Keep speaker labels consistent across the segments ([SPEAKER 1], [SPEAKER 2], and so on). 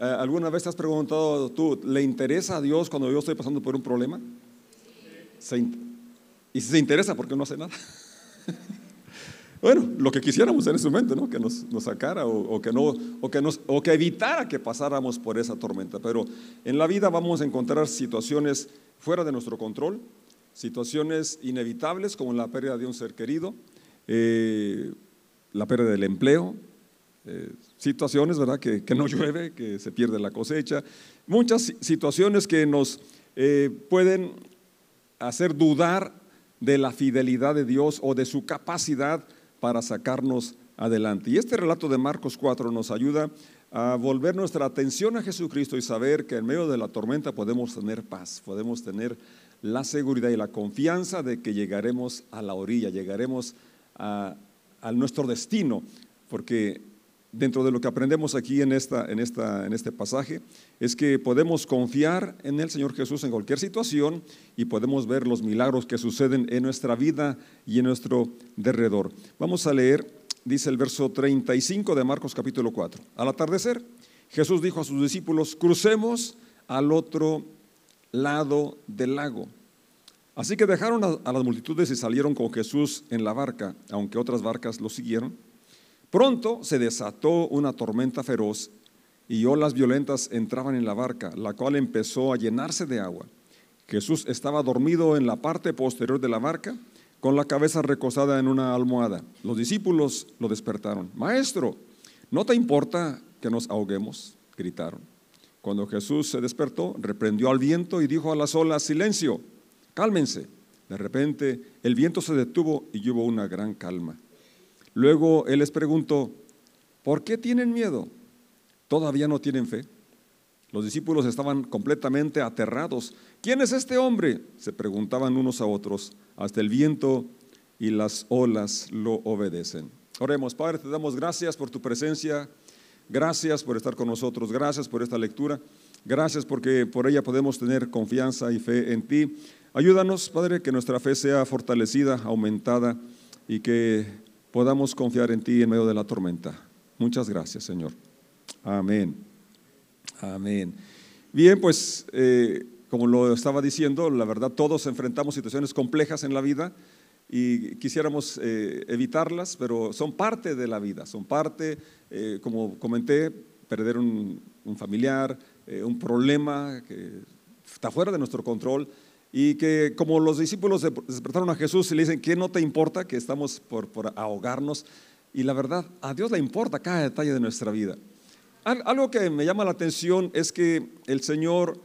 [SPEAKER 1] Eh, ¿Alguna vez te has preguntado tú, ¿le interesa a Dios cuando yo estoy pasando por un problema? y si se interesa, ¿por qué no hace nada? bueno, lo que quisiéramos en ese momento, ¿no? Que nos, sacara o, que no, o, que nos, o que evitara que pasáramos por esa tormenta. Pero en la vida vamos a encontrar situaciones fuera de nuestro control, situaciones inevitables como la pérdida de un ser querido, eh, la pérdida del empleo, eh, situaciones, ¿verdad? Que, no llueve, que se pierde la cosecha, muchas situaciones que nos eh, pueden hacer dudar de la fidelidad de Dios o de su capacidad para sacarnos adelante. Y este relato de Marcos 4 nos ayuda a volver nuestra atención a Jesucristo y saber que en medio de la tormenta podemos tener paz, podemos tener la seguridad y la confianza de que llegaremos a la orilla, llegaremos a, nuestro destino, porque dentro de lo que aprendemos aquí en, esta, en, esta, en este pasaje es que podemos confiar en el Señor Jesús en cualquier situación y podemos ver los milagros que suceden en nuestra vida y en nuestro derredor. Vamos a leer, dice el verso 35 de Marcos capítulo 4. Al atardecer, Jesús dijo a sus discípulos, crucemos al otro lado del lago. Así que dejaron a, las multitudes y salieron con Jesús en la barca, aunque otras barcas lo siguieron. Pronto se desató una tormenta feroz y olas violentas entraban en la barca, la cual empezó a llenarse de agua. Jesús estaba dormido en la parte posterior de la barca, con la cabeza recostada en una almohada. Los discípulos lo despertaron. Maestro, ¿no te importa que nos ahoguemos? gritaron. Cuando Jesús se despertó, reprendió al viento y dijo a las olas, silencio, cálmense. De repente el viento se detuvo y hubo una gran calma. Luego él les preguntó, ¿por qué tienen miedo? ¿Todavía no tienen fe? Los discípulos estaban completamente aterrados. ¿Quién es este hombre? Se preguntaban unos a otros. Hasta el viento y las olas lo obedecen. Oremos, Padre, te damos gracias por tu presencia. Gracias por estar con nosotros, gracias por esta lectura, gracias porque por ella podemos tener confianza y fe en ti. Ayúdanos, Padre, que nuestra fe sea fortalecida, aumentada y que podamos confiar en ti en medio de la tormenta. Muchas gracias, Señor. Amén. Amén. Bien, pues eh, como lo estaba diciendo, la verdad todos enfrentamos situaciones complejas en la vida y quisiéramos eh, evitarlas, pero son parte de la vida, son parte, eh, como comenté, perder un, familiar, eh, un problema que está fuera de nuestro control y que como los discípulos despertaron a Jesús y le dicen, ¿qué no te importa que estamos por, por ahogarnos? Y la verdad, a Dios le importa cada detalle de nuestra vida. Algo que me llama la atención es que el Señor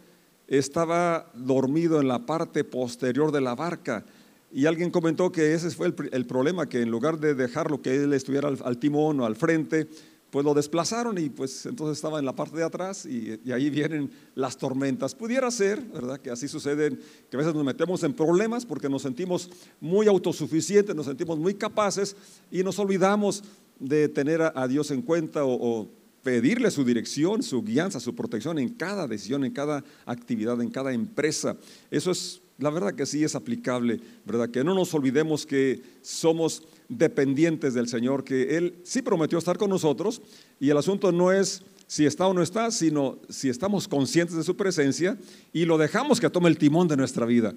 [SPEAKER 1] estaba dormido en la parte posterior de la barca y alguien comentó que ese fue el, problema, que en lugar de dejarlo que él estuviera al, timón o al frente, pues lo desplazaron y pues entonces estaba en la parte de atrás y, ahí vienen las tormentas. Pudiera ser, ¿verdad? Que así sucede, que a veces nos metemos en problemas porque nos sentimos muy autosuficientes, nos sentimos muy capaces y nos olvidamos de tener a, Dios en cuenta o, o pedirle su dirección, su guianza, su protección en cada decisión, en cada actividad, en cada empresa. Eso es la verdad que sí es aplicable, ¿verdad? Que no nos olvidemos que somos dependientes del Señor, que Él sí prometió estar con nosotros y el asunto no es si está o no está, sino si estamos conscientes de su presencia y lo dejamos que tome el timón de nuestra vida.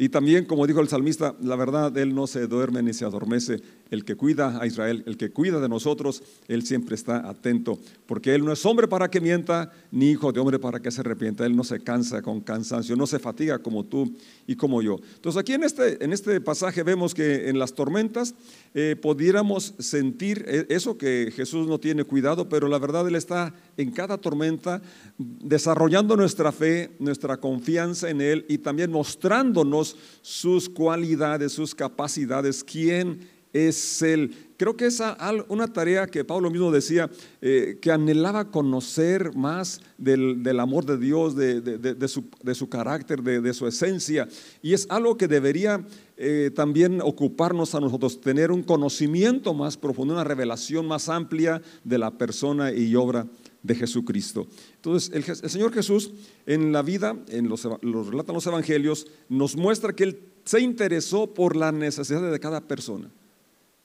[SPEAKER 1] Y también, como dijo el salmista, la verdad, Él no se duerme ni se adormece. El que cuida a Israel, el que cuida de nosotros, Él siempre está atento, porque Él no es hombre para que mienta, ni hijo de hombre para que se arrepienta. Él no se cansa con cansancio, no se fatiga como tú y como yo. Entonces aquí en este, en este pasaje vemos que en las tormentas eh, pudiéramos sentir eh, eso que Jesús no tiene cuidado, pero la verdad Él está en cada tormenta desarrollando nuestra fe, nuestra confianza en Él y también mostrándonos sus cualidades, sus capacidades, quién es Él. Creo que es una tarea que Pablo mismo decía, eh, que anhelaba conocer más del, amor de Dios, de, su, carácter, de, su esencia. Y es algo que debería eh, también ocuparnos a nosotros, tener un conocimiento más profundo, una revelación más amplia de la persona y obra de Jesucristo. Entonces, el, Señor Jesús en la vida, en los, los relatan los evangelios, nos muestra que Él se interesó por la necesidad de cada persona.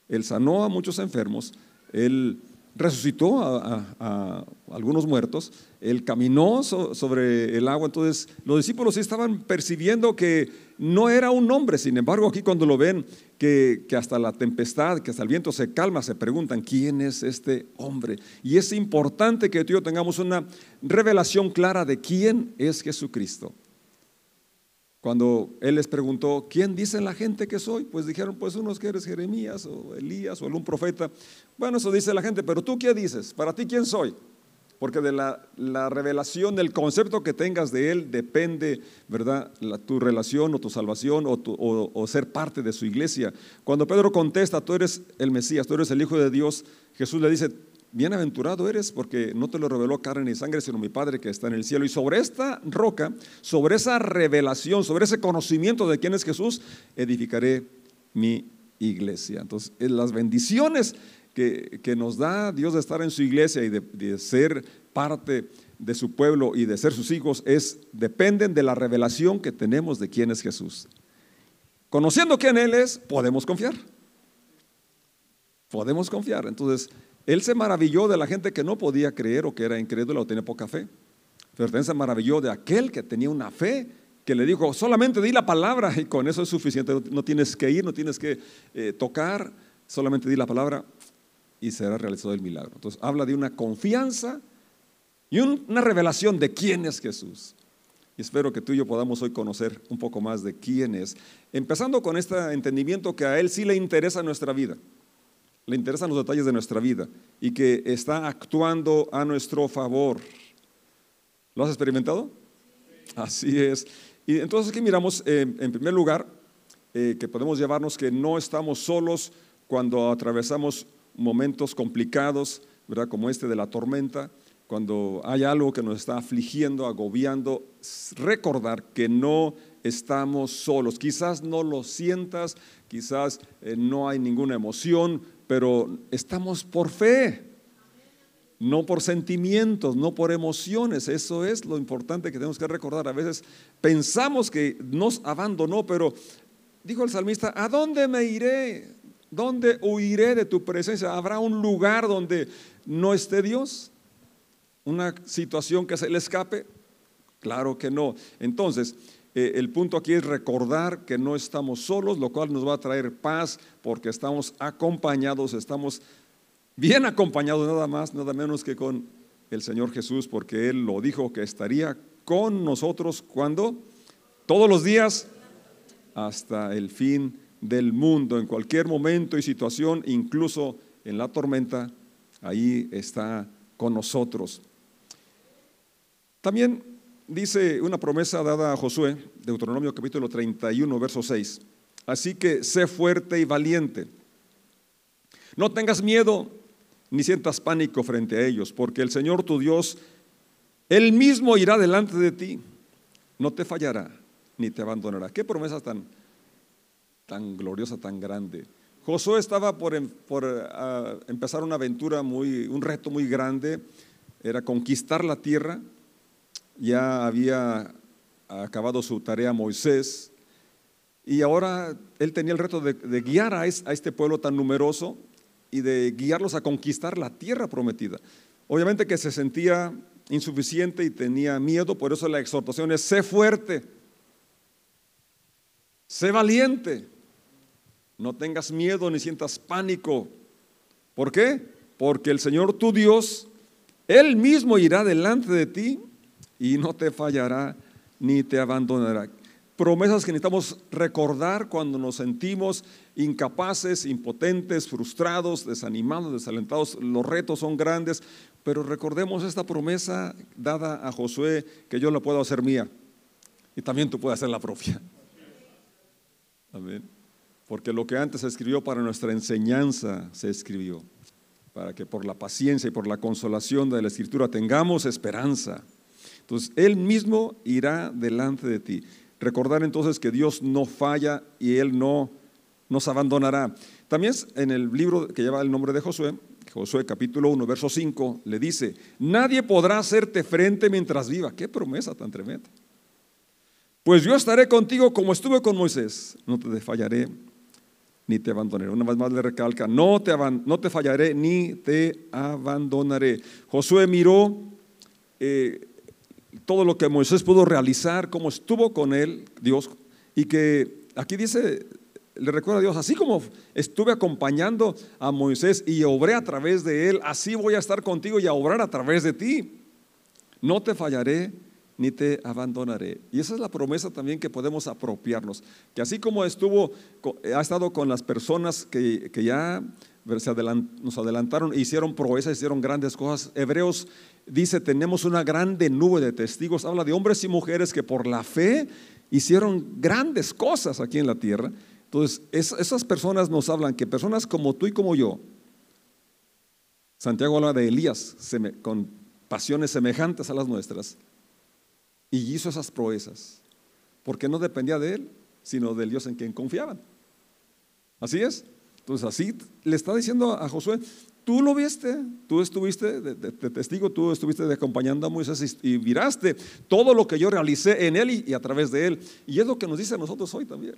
[SPEAKER 1] Él sanó a muchos enfermos, Él resucitó a, algunos muertos, él caminó sobre el agua, entonces los discípulos estaban percibiendo que no era un hombre, sin embargo aquí cuando lo ven, que, que, hasta la tempestad, que hasta el viento se calma, se preguntan, ¿quién es este hombre? Y es importante que tú y yo tengamos una revelación clara de quién es Jesucristo. Cuando él les preguntó, ¿quién dice la gente que soy? Pues dijeron, pues unos que eres Jeremías o Elías o algún profeta. Bueno, eso dice la gente, pero tú qué dices? Para ti, ¿quién soy? Porque de la, revelación, del concepto que tengas de Él, depende, ¿verdad?, tu relación o tu salvación o ser parte de su iglesia. Cuando Pedro contesta, tú eres el Mesías, tú eres el Hijo de Dios, Jesús le dice, bienaventurado eres porque no te lo reveló carne ni sangre, sino mi Padre que está en el cielo. Y sobre esta roca, sobre esa revelación, sobre ese conocimiento de quién es Jesús, edificaré mi iglesia. Entonces, las bendiciones que, nos da Dios de estar en su iglesia y de, ser parte de su pueblo y de ser sus hijos es dependen de la revelación que tenemos de quién es Jesús. Conociendo quién Él es, podemos confiar. Podemos confiar. Entonces, él se maravilló de la gente que no podía creer o que era incrédula o tenía poca fe. Pero también se maravilló de aquel que tenía una fe que le dijo, solamente di la palabra y con eso es suficiente, no tienes que ir, no tienes que eh, tocar, solamente di la palabra y será realizado el milagro. Entonces habla de una confianza y una revelación de quién es Jesús. Y espero que tú y yo podamos hoy conocer un poco más de quién es, empezando con este entendimiento que a Él sí le interesa nuestra vida le interesan los detalles de nuestra vida y que está actuando a nuestro favor. ¿Lo has experimentado? Así es. Y entonces aquí miramos, eh, en primer lugar, eh, que podemos llevarnos que no estamos solos cuando atravesamos momentos complicados, ¿verdad? Como este de la tormenta, cuando hay algo que nos está afligiendo, agobiando, recordar que no estamos solos. Quizás no lo sientas, quizás eh, no hay ninguna emoción, pero estamos por fe, no por sentimientos, no por emociones. Eso es lo importante que tenemos que recordar. A veces pensamos que nos abandonó, pero dijo el salmista, ¿a dónde me iré? ¿Dónde huiré de tu presencia? ¿Habrá un lugar donde no esté Dios? ¿Una situación que se le escape? Claro que no. Entonces, eh, el punto aquí es recordar que no estamos solos, lo cual nos va a traer paz porque estamos acompañados, estamos bien acompañados nada más, nada menos que con el Señor Jesús, porque Él lo dijo que estaría con nosotros cuando todos los días hasta el fin del mundo, en cualquier momento y situación, incluso en la tormenta, ahí está con nosotros. También dice una promesa dada a Josué, Deuteronomio capítulo 31, verso 6. Así que sé fuerte y valiente. No tengas miedo ni sientas pánico frente a ellos, porque el Señor tu Dios, Él mismo irá delante de ti. No te fallará ni te abandonará. Qué promesa tan, tan gloriosa, tan grande. Josué estaba por, em, ah, empezar una aventura muy, un reto muy grande, era conquistar la tierra, ya había acabado su tarea Moisés y ahora él tenía el reto de, guiar a, este pueblo tan numeroso y de guiarlos a conquistar la tierra prometida. Obviamente que se sentía insuficiente y tenía miedo, por eso la exhortación es, sé fuerte, sé valiente, no tengas miedo ni sientas pánico. ¿Por qué? Porque el Señor tu Dios, Él mismo irá delante de ti y no te fallará ni te abandonará. Promesas que necesitamos recordar cuando nos sentimos incapaces, impotentes, frustrados, desanimados, desalentados. Los retos son grandes, pero recordemos esta promesa dada a Josué que yo la puedo hacer mía y también tú puedes hacer la propia. Amén. Porque lo que antes se escribió para nuestra enseñanza se escribió, para que por la paciencia y por la consolación de la escritura tengamos esperanza. Entonces, Él mismo irá delante de ti. Recordar entonces que Dios no falla y Él no nos abandonará. También en el libro que lleva el nombre de Josué, Josué capítulo 1, verso 5, le dice, nadie podrá hacerte frente mientras viva. Qué promesa tan tremenda. Pues yo estaré contigo como estuve con Moisés, no te fallaré ni te abandonaré. Una vez más le recalca, no te, no te fallaré ni te abandonaré. Josué miró eh, todo lo que Moisés pudo realizar, cómo estuvo con él, Dios, y que aquí dice, le recuerda a Dios, así como estuve acompañando a Moisés y obré a través de él, así voy a estar contigo y a obrar a través de ti. No te fallaré ni te abandonaré. Y esa es la promesa también que podemos apropiarnos, que así como estuvo, ha estado con las personas que, ya nos adelantaron, e hicieron proezas, hicieron grandes cosas. Hebreos dice, tenemos una grande nube de testigos, habla de hombres y mujeres que por la fe hicieron grandes cosas aquí en la tierra. Entonces, esas personas nos hablan que personas como tú y como yo, Santiago habla de Elías con pasiones semejantes a las nuestras, y hizo esas proezas, porque no dependía de él, sino del Dios en quien confiaban. Así es. Entonces así le está diciendo a Josué, tú lo viste, tú estuviste de, testigo, tú estuviste acompañando a Moisés y, miraste todo lo que yo realicé en él y, y a través de él. Y es lo que nos dice a nosotros hoy también.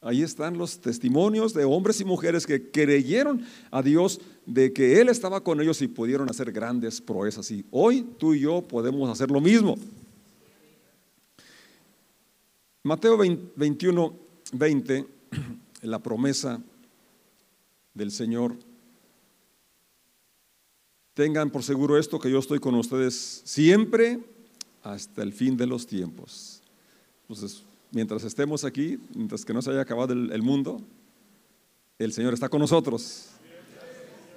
[SPEAKER 1] Ahí están los testimonios de hombres y mujeres que creyeron a Dios de que Él estaba con ellos y pudieron hacer grandes proezas. Y hoy tú y yo podemos hacer lo mismo. Mateo 21, 20, la promesa del Señor. Tengan por seguro esto, que yo estoy con ustedes siempre hasta el fin de los tiempos. Entonces, mientras estemos aquí, mientras que no se haya acabado el, mundo, el Señor está con nosotros.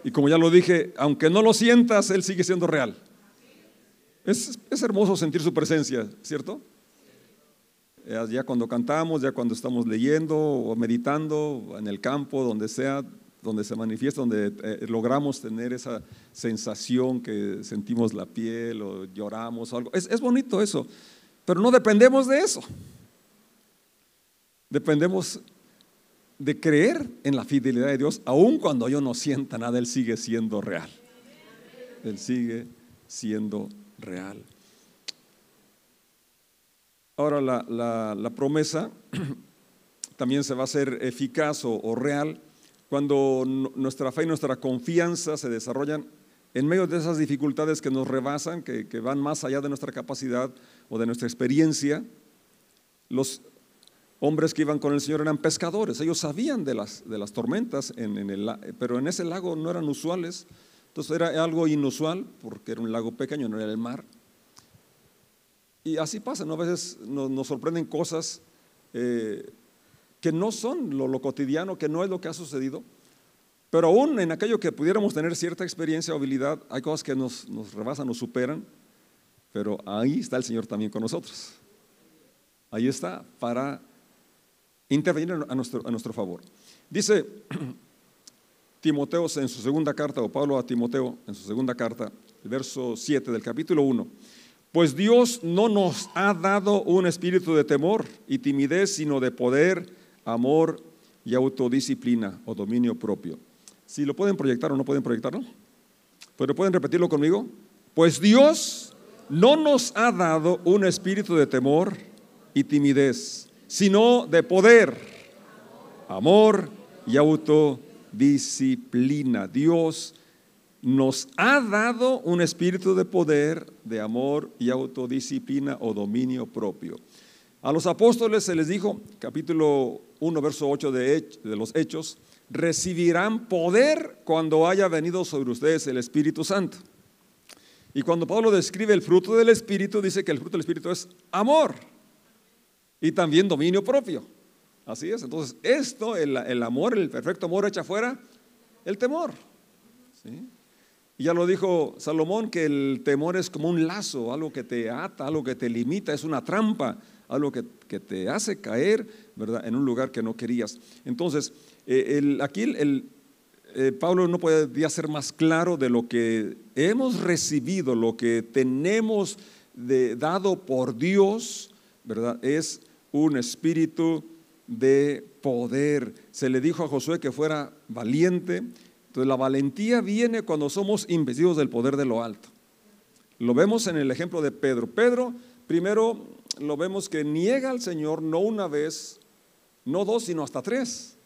[SPEAKER 1] Y como ya lo dije, aunque no lo sientas, Él sigue siendo real. Es, es hermoso sentir su presencia, ¿cierto? Ya cuando cantamos, ya cuando estamos leyendo o meditando en el campo, donde sea, donde se manifiesta, donde eh, logramos tener esa sensación que sentimos la piel o lloramos o algo. Es, es bonito eso, pero no dependemos de eso. Dependemos de creer en la fidelidad de Dios, aun cuando yo no sienta nada, Él sigue siendo real. Él sigue siendo real. Ahora la, promesa también se va a hacer eficaz o, real cuando nuestra fe y nuestra confianza se desarrollan en medio de esas dificultades que nos rebasan, que, van más allá de nuestra capacidad o de nuestra experiencia. Los hombres que iban con el Señor eran pescadores, ellos sabían de las, de las tormentas, en, el, pero en ese lago no eran usuales, entonces era algo inusual porque era un lago pequeño, no era el mar. Y así pasa, ¿no? a veces nos, sorprenden cosas eh, que no son lo, cotidiano, que no es lo que ha sucedido, pero aún en aquello que pudiéramos tener cierta experiencia o habilidad, hay cosas que nos, rebasan, nos superan, pero ahí está el Señor también con nosotros. Ahí está para intervenir a nuestro, a nuestro favor. Dice Timoteo en su segunda carta, o Pablo a Timoteo en su segunda carta, el verso 7 del capítulo 1. Pues Dios no nos ha dado un espíritu de temor y timidez, sino de poder, amor y autodisciplina o dominio propio. Si lo pueden proyectar o no pueden proyectarlo, pero pueden repetirlo conmigo. Pues Dios no nos ha dado un espíritu de temor y timidez, sino de poder, amor y autodisciplina. Dios nos ha dado un espíritu de poder, de amor y autodisciplina o dominio propio. A los apóstoles se les dijo, capítulo 1, verso 8 de, los Hechos, recibirán poder cuando haya venido sobre ustedes el Espíritu Santo. Y cuando Pablo describe el fruto del Espíritu, dice que el fruto del Espíritu es amor y también dominio propio. Así es. Entonces, esto, el, el amor, el perfecto amor echa fuera el temor. ¿sí? Y ya lo dijo Salomón, que el temor es como un lazo, algo que te ata, algo que te limita, es una trampa, algo que, te hace caer ¿verdad? en un lugar que no querías. Entonces, eh, aquí el, eh, Pablo no podía ser más claro de lo que hemos recibido, lo que tenemos dado por Dios, ¿verdad? Es un espíritu de poder. Se le dijo a Josué que fuera valiente, entonces la valentía viene cuando somos investidos del poder de lo alto. Lo vemos en el ejemplo de Pedro. Pedro, primero lo vemos que niega al Señor no una vez, no dos, sino hasta tres.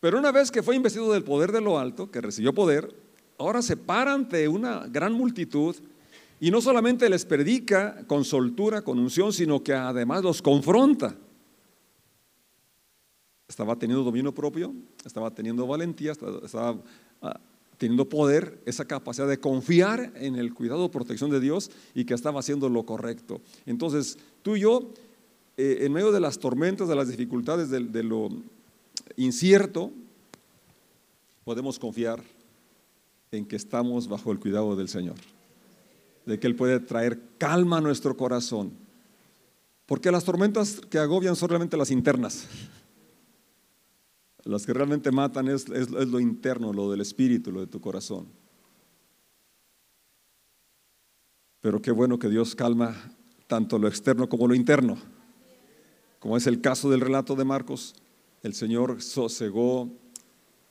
[SPEAKER 1] Pero una vez que fue investido del poder de lo alto, que recibió poder, ahora se para ante una gran multitud y no solamente les predica con soltura, con unción, sino que además los confronta. Estaba teniendo dominio propio, estaba teniendo valentía, estaba ah, teniendo poder, esa capacidad de confiar en el cuidado protección de Dios y que estaba haciendo lo correcto. Entonces, tú y yo, eh, en medio de las tormentas, de las dificultades, de lo incierto, podemos confiar en que estamos bajo el cuidado del Señor de que Él puede traer calma a nuestro corazón. Porque las tormentas que agobian son realmente las internas. Las que realmente matan es, lo interno, lo del espíritu, lo de tu corazón. Pero qué bueno que Dios calma tanto lo externo como lo interno. Como es el caso del relato de Marcos, el Señor sosegó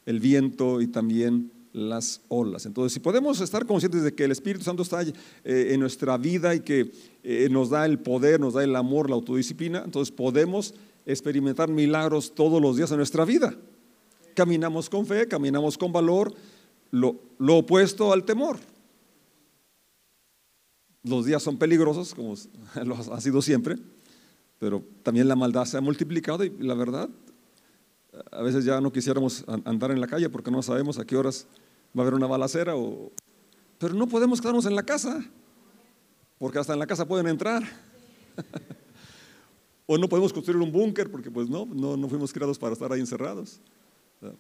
[SPEAKER 1] el viento y también las olas. Entonces, si podemos estar conscientes de que el Espíritu Santo está eh, en nuestra vida y que eh, nos da el poder, nos da el amor, la autodisciplina, entonces podemos experimentar milagros todos los días en nuestra vida. Caminamos con fe, caminamos con valor, lo, opuesto al temor. Los días son peligrosos, como lo ha sido siempre, pero también la maldad se ha multiplicado y la verdad, a veces ya no quisiéramos andar en la calle porque no sabemos a qué horas va a haber una balacera, o... pero no podemos quedarnos en la casa, porque hasta en la casa pueden entrar. o no podemos construir un búnker, porque pues no, no, no fuimos creados para estar ahí encerrados,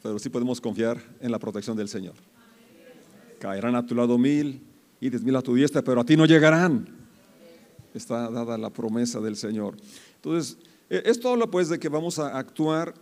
[SPEAKER 1] pero sí podemos confiar en la protección del Señor. Caerán a tu lado mil y diez mil a tu diestra, pero a ti no llegarán. Está dada la promesa del Señor. Entonces, e, esto habla pues de que vamos a actuar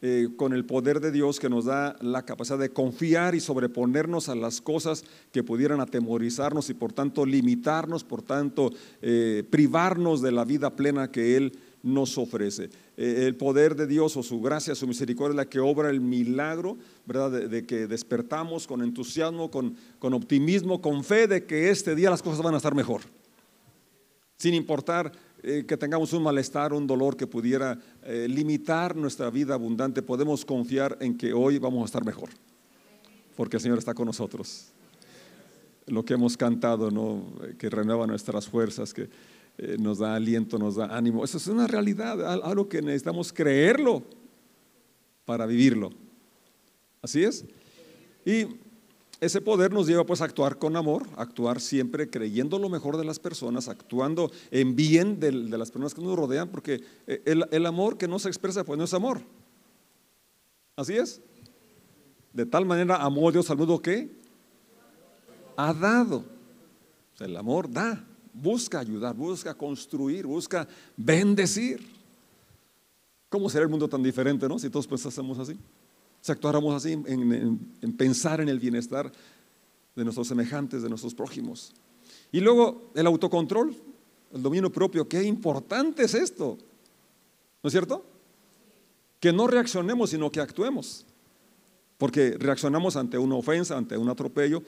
[SPEAKER 1] eh, con el poder de Dios que nos da la capacidad de confiar y sobreponernos a las cosas que pudieran atemorizarnos y por tanto limitarnos, por tanto eh, privarnos de la vida plena que Él nos ofrece. Eh, el poder de Dios o su gracia, su misericordia es la que obra el milagro, ¿verdad? De, que despertamos con entusiasmo, con, con optimismo, con fe de que este día las cosas van a estar mejor. Sin importar eh, que tengamos un malestar, un dolor que pudiera eh, limitar nuestra vida abundante, podemos confiar en que hoy vamos a estar mejor, porque el Señor está con nosotros. Lo que hemos cantado, ¿no? que renueva nuestras fuerzas, que eh, nos da aliento, nos da ánimo, eso es una realidad, algo que necesitamos creerlo para vivirlo. Así es. Y ese poder nos lleva pues a actuar con amor, actuar siempre creyendo lo mejor de las personas, actuando en bien de, las personas que nos rodean, porque eh, el, amor que no se expresa pues no es amor. Así es. De tal manera amó Dios al mundo que ha dado. el amor da, busca ayudar, busca construir, busca bendecir. ¿Cómo será el mundo tan diferente, no? Si todos pensásemos así si actuáramos así en, pensar en el bienestar de nuestros semejantes, de nuestros prójimos. Y luego el autocontrol, el dominio propio, qué importante es esto, ¿no es cierto? Que no reaccionemos, sino que actuemos. Porque reaccionamos ante una ofensa, ante un atropello,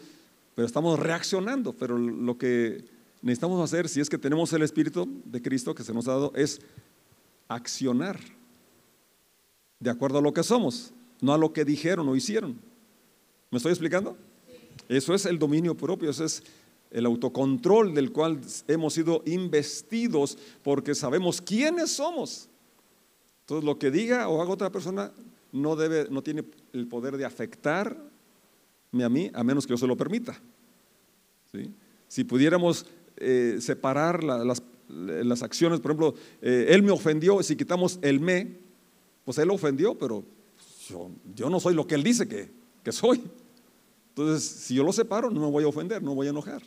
[SPEAKER 1] pero estamos reaccionando. Pero lo que necesitamos hacer, si es que tenemos el Espíritu de Cristo que se nos ha dado, es accionar de acuerdo a lo que somos no a lo que dijeron o hicieron. ¿Me estoy explicando? Eso es el dominio propio, eso es el autocontrol del cual hemos sido investidos porque sabemos quiénes somos. Entonces lo que diga o haga otra persona no, debe, no tiene el poder de afectarme a mí a menos que yo se lo permita. Si pudiéramos eh, separar las, las, acciones, por ejemplo, eh, él me ofendió, si quitamos el me, pues él ofendió, pero yo, no soy lo que él dice que, que soy. Entonces, si yo lo separo, no me voy a ofender, no me voy a enojar.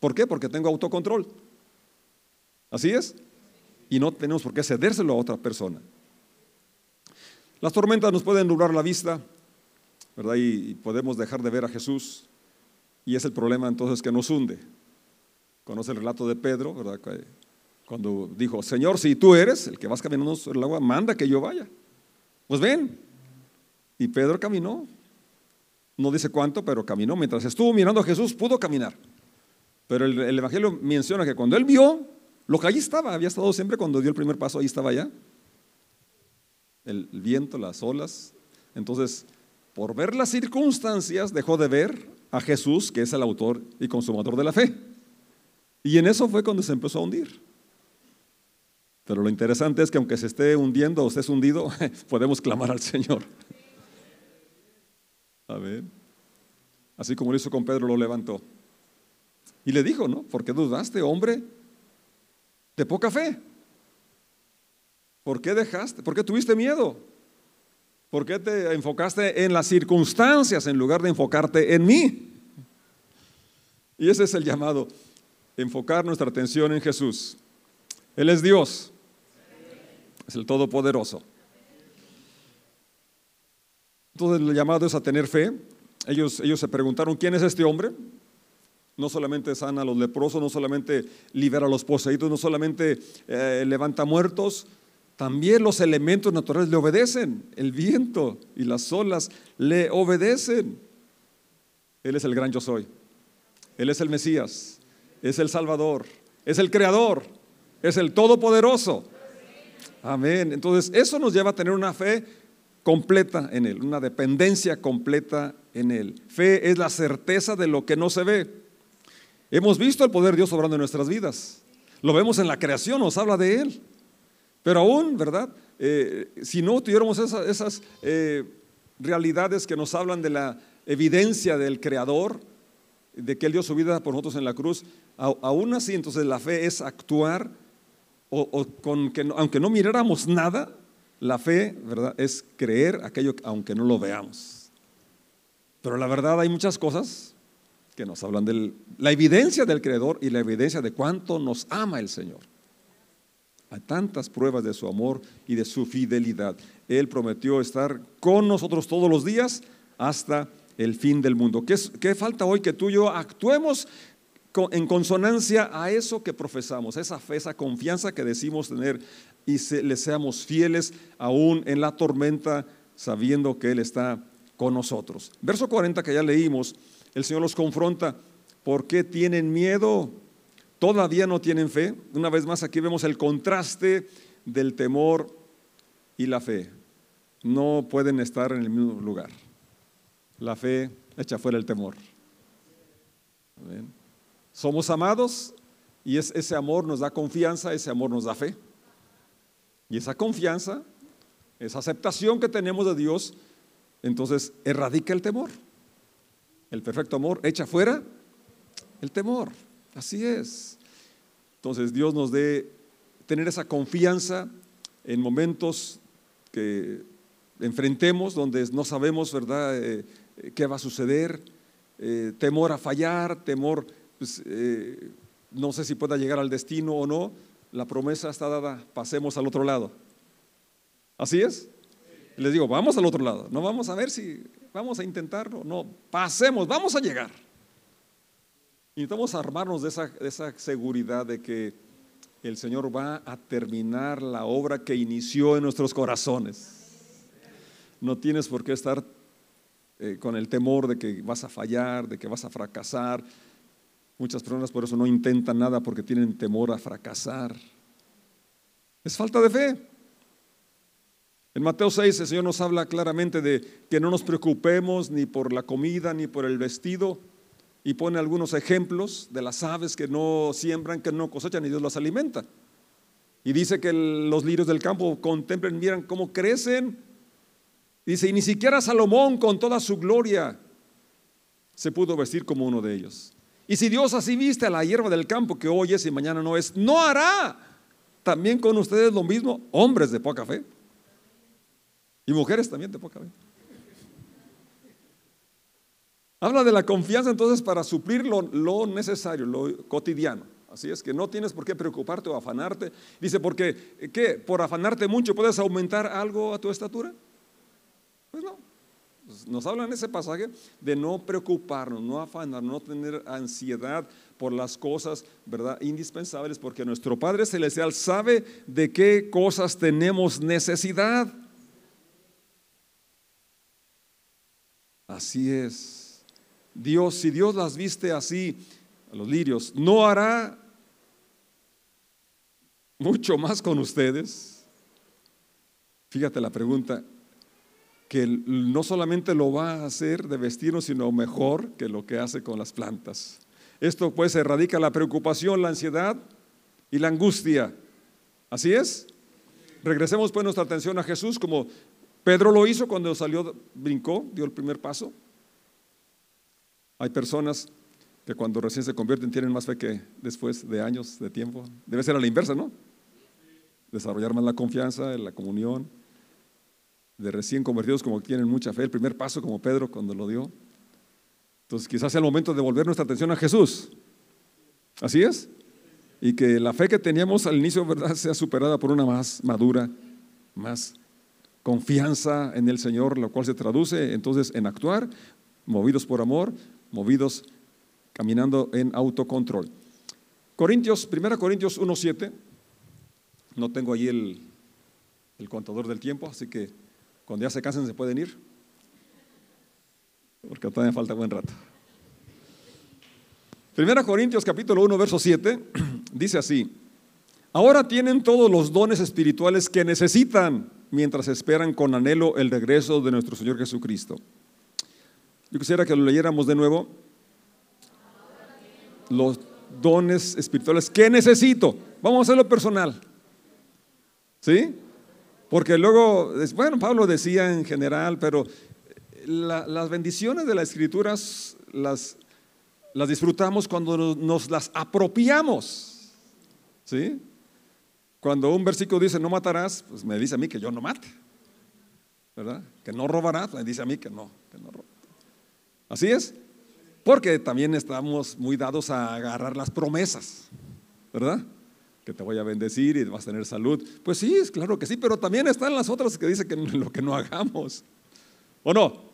[SPEAKER 1] ¿Por qué? Porque tengo autocontrol. Así es. Y no tenemos por qué cedérselo a otra persona. Las tormentas nos pueden nublar la vista, ¿verdad? Y podemos dejar de ver a Jesús. Y es el problema entonces que nos hunde. Conoce el relato de Pedro, ¿verdad? Cuando dijo, Señor, si tú eres el que vas caminando sobre el agua, manda que yo vaya. Pues ven, y Pedro caminó. No dice cuánto, pero caminó. Mientras estuvo mirando a Jesús, pudo caminar. Pero el, Evangelio menciona que cuando él vio lo que allí estaba, había estado siempre cuando dio el primer paso, ahí estaba ya. El, viento, las olas. Entonces, por ver las circunstancias, dejó de ver a Jesús, que es el autor y consumador de la fe. Y en eso fue cuando se empezó a hundir. Pero lo interesante es que aunque se esté hundiendo o estés hundido, podemos clamar al Señor. ver Así como lo hizo con Pedro, lo levantó. Y le dijo, ¿no? ¿Por qué dudaste, hombre? De poca fe. ¿Por qué dejaste? ¿Por qué tuviste miedo? ¿Por qué te enfocaste en las circunstancias en lugar de enfocarte en mí? Y ese es el llamado, enfocar nuestra atención en Jesús. Él es Dios, es el Todopoderoso. Entonces el llamado es a tener fe. Ellos, ellos se preguntaron, ¿quién es este hombre? No solamente sana a los leprosos, no solamente libera a los poseídos, no solamente eh, levanta muertos, también los elementos naturales le obedecen. El viento y las olas le obedecen. Él es el gran yo soy. Él es el Mesías. Es el Salvador. Es el Creador. Es el Todopoderoso. Amén. Entonces, eso nos lleva a tener una fe completa en Él, una dependencia completa en Él. Fe es la certeza de lo que no se ve. Hemos visto el poder de Dios obrando en nuestras vidas. Lo vemos en la creación, nos habla de Él. Pero aún, ¿verdad? Eh, si no tuviéramos esas, eh, realidades que nos hablan de la evidencia del Creador, de que Él dio su vida por nosotros en la cruz, aún así entonces la fe es actuar, o, con que, aunque no miráramos nada, la fe, ¿verdad? Es creer aquello aunque no lo veamos. Pero la verdad hay muchas cosas que nos hablan de la evidencia del Creador y la evidencia de cuánto nos ama el Señor. Hay tantas pruebas de su amor y de su fidelidad. Él prometió estar con nosotros todos los días hasta el fin del mundo. ¿Qué, falta hoy? Que tú y yo actuemos en consonancia a eso que profesamos, esa fe, esa confianza que decimos tener y le seamos fieles aún en la tormenta, sabiendo que Él está con nosotros. Verso 40 que ya leímos, el Señor los confronta. ¿Por qué tienen miedo? todavía no tienen fe. Una vez más aquí vemos el contraste del temor y la fe. No pueden estar en el mismo lugar. La fe echa fuera el temor. Somos amados y ese amor nos da confianza, ese amor nos da fe. Y esa confianza, esa aceptación que tenemos de Dios, entonces erradica el temor. El perfecto amor echa fuera el temor. Así es. Entonces Dios nos dé tener esa confianza en momentos que enfrentemos donde no sabemos, ¿verdad?, eh, qué va a suceder, eh, temor a fallar, temor, pues, no sé si pueda llegar al destino o no, la promesa está dada, pasemos al otro lado. ¿Así es? Les digo, vamos al otro lado, no vamos a ver si vamos a intentarlo, no, pasemos, vamos a llegar. Necesitamos armarnos de esa, esa seguridad de que el Señor va a terminar la obra que inició en nuestros corazones. No tienes por qué estar eh, con el temor de que vas a fallar, de que vas a fracasar. Muchas personas por eso no intentan nada porque tienen temor a fracasar. Es falta de fe. En Mateo 6 el Señor nos habla claramente de que no nos preocupemos ni por la comida ni por el vestido y pone algunos ejemplos de las aves que no siembran, que no cosechan y Dios las alimenta. Y dice que los lirios del campo contemplen, miran cómo crecen. Dice, y ni siquiera Salomón con toda su gloria se pudo vestir como uno de ellos. Y si Dios así viste a la hierba del campo que hoy es y mañana no es, no hará también con ustedes lo mismo, hombres de poca fe. Y mujeres también de poca fe. Habla de la confianza entonces para suplir lo, necesario, lo cotidiano. Así es que no tienes por qué preocuparte o afanarte. Dice, porque ¿qué? ¿Por afanarte mucho puedes aumentar algo a tu estatura? Pues no. Pues nos habla en ese pasaje de no preocuparnos, no afanar, no tener ansiedad por las cosas, ¿verdad? Indispensables, porque nuestro Padre Celestial sabe de qué cosas tenemos necesidad. Así es. Dios, si Dios las viste así, a los lirios, ¿no hará mucho más con ustedes? Fíjate la pregunta, que no solamente lo va a hacer de vestirnos, sino mejor que lo que hace con las plantas. Esto pues erradica la preocupación, la ansiedad y la angustia. ¿Así es? Regresemos pues nuestra atención a Jesús como Pedro lo hizo cuando salió, brincó, dio el primer paso. Hay personas que cuando recién se convierten tienen más fe que después de años de tiempo. Debe ser a la inversa, ¿no? Desarrollar más la confianza, la comunión. De recién convertidos como que tienen mucha fe, el primer paso como Pedro cuando lo dio. Entonces quizás sea el momento de volver nuestra atención a Jesús. ¿Así es? Y que la fe que teníamos al inicio, ¿verdad?, sea superada por una más madura, más confianza en el Señor, lo cual se traduce entonces en actuar, movidos por amor, movidos caminando en autocontrol. Corintios, 1 Corintios 1.7, no tengo ahí el, el contador del tiempo, así que cuando ya se cansen se pueden ir, porque todavía falta buen rato. 1 Corintios capítulo 1, verso 7, dice así, ahora tienen todos los dones espirituales que necesitan mientras esperan con anhelo el regreso de nuestro Señor Jesucristo. Yo quisiera que lo leyéramos de nuevo. Los dones espirituales que necesito. Vamos a hacerlo personal. ¿Sí? Porque luego, bueno, Pablo decía en general, pero las bendiciones de las escrituras las, las disfrutamos cuando nos, las apropiamos. ¿Sí? Cuando un versículo dice no matarás, pues me dice a mí que yo no mate. ¿Verdad? Que no robarás, me dice a mí que no, que no Así es. Porque también estamos muy dados a agarrar las promesas. ¿Verdad? Que te voy a bendecir y vas a tener salud. Pues sí, es claro que sí, pero también están las otras que dice que lo que no hagamos. ¿O no?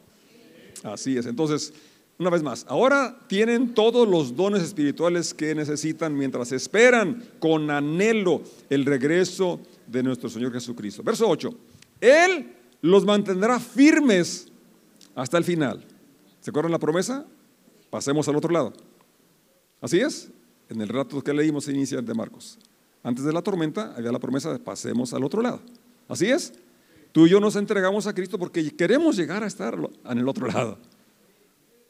[SPEAKER 1] Así es. Entonces, una vez más, ahora tienen todos los dones espirituales que necesitan mientras esperan con anhelo el regreso de nuestro Señor Jesucristo. Verso 8. Él los mantendrá firmes hasta el final. ¿Se acuerdan la promesa? Pasemos al otro lado. Así es. En el relato que leímos inicia de Marcos. Antes de la tormenta había la promesa de pasemos al otro lado. Así es. Tú y yo nos entregamos a Cristo porque queremos llegar a estar en el otro lado.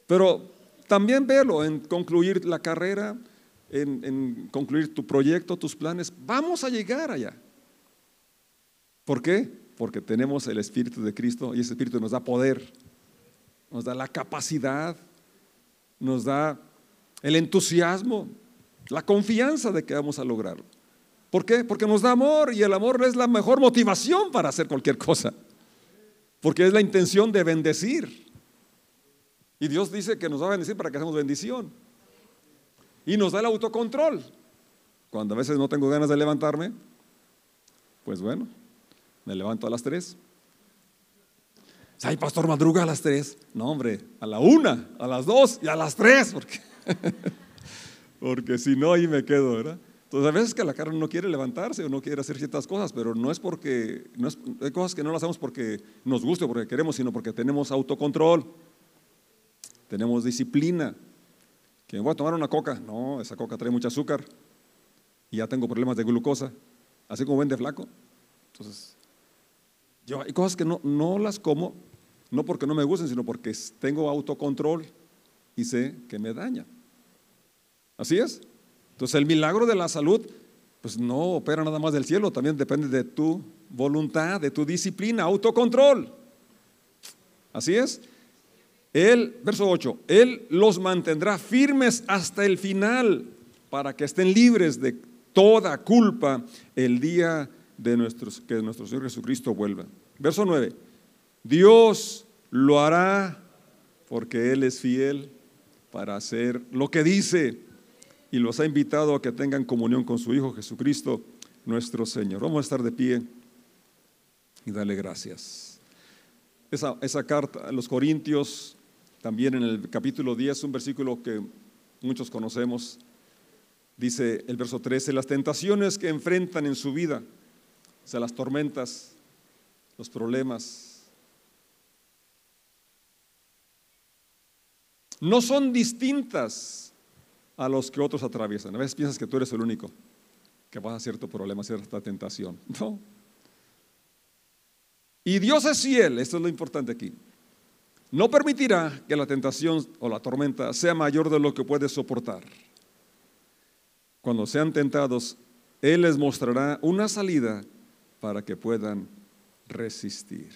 [SPEAKER 1] Pero también velo en concluir la carrera, en, concluir tu proyecto, tus planes. Vamos a llegar allá. ¿Por qué? Porque tenemos el Espíritu de Cristo y ese Espíritu nos da poder, nos da la capacidad, nos da el entusiasmo, la confianza de que vamos a lograrlo. ¿Por qué? Porque nos da amor y el amor es la mejor motivación para hacer cualquier cosa. Porque es la intención de bendecir. Y Dios dice que nos va a bendecir para que hagamos bendición. Y nos da el autocontrol. Cuando a veces no tengo ganas de levantarme, pues bueno, me levanto a las tres. Ay, pastor, madruga a las tres. No, hombre, a la una, a las dos y a las tres, porque, porque si no, ahí me quedo, ¿verdad? Entonces, a veces que la carne no quiere levantarse o no quiere hacer ciertas cosas, pero no es porque, no es, hay cosas que no las hacemos porque nos guste o porque queremos, sino porque tenemos autocontrol, tenemos disciplina. Que voy a tomar una coca, no, esa coca trae mucho azúcar y ya tengo problemas de glucosa, así como vende flaco. Entonces, yo hay cosas que no, no las como, no porque no me gusten, sino porque tengo autocontrol y sé que me daña. Así es. Entonces el milagro de la salud, pues no opera nada más del cielo, también depende de tu voluntad, de tu disciplina, autocontrol. Así es. Él, verso 8, Él los mantendrá firmes hasta el final para que estén libres de toda culpa el día de nuestros, que nuestro Señor Jesucristo vuelva. Verso 9, Dios lo hará porque Él es fiel para hacer lo que dice y los ha invitado a que tengan comunión con su Hijo Jesucristo, nuestro Señor. Vamos a estar de pie y darle gracias. Esa, esa carta a los Corintios, también en el capítulo 10, un versículo que muchos conocemos, dice el verso 13, las tentaciones que enfrentan en su vida, o sea, las tormentas, los problemas, no son distintas a los que otros atraviesan. A veces piensas que tú eres el único que vas a cierto problema, cierta tentación. No. Y Dios es fiel, esto es lo importante aquí. No permitirá que la tentación o la tormenta sea mayor de lo que puede soportar. Cuando sean tentados, Él les mostrará una salida para que puedan resistir.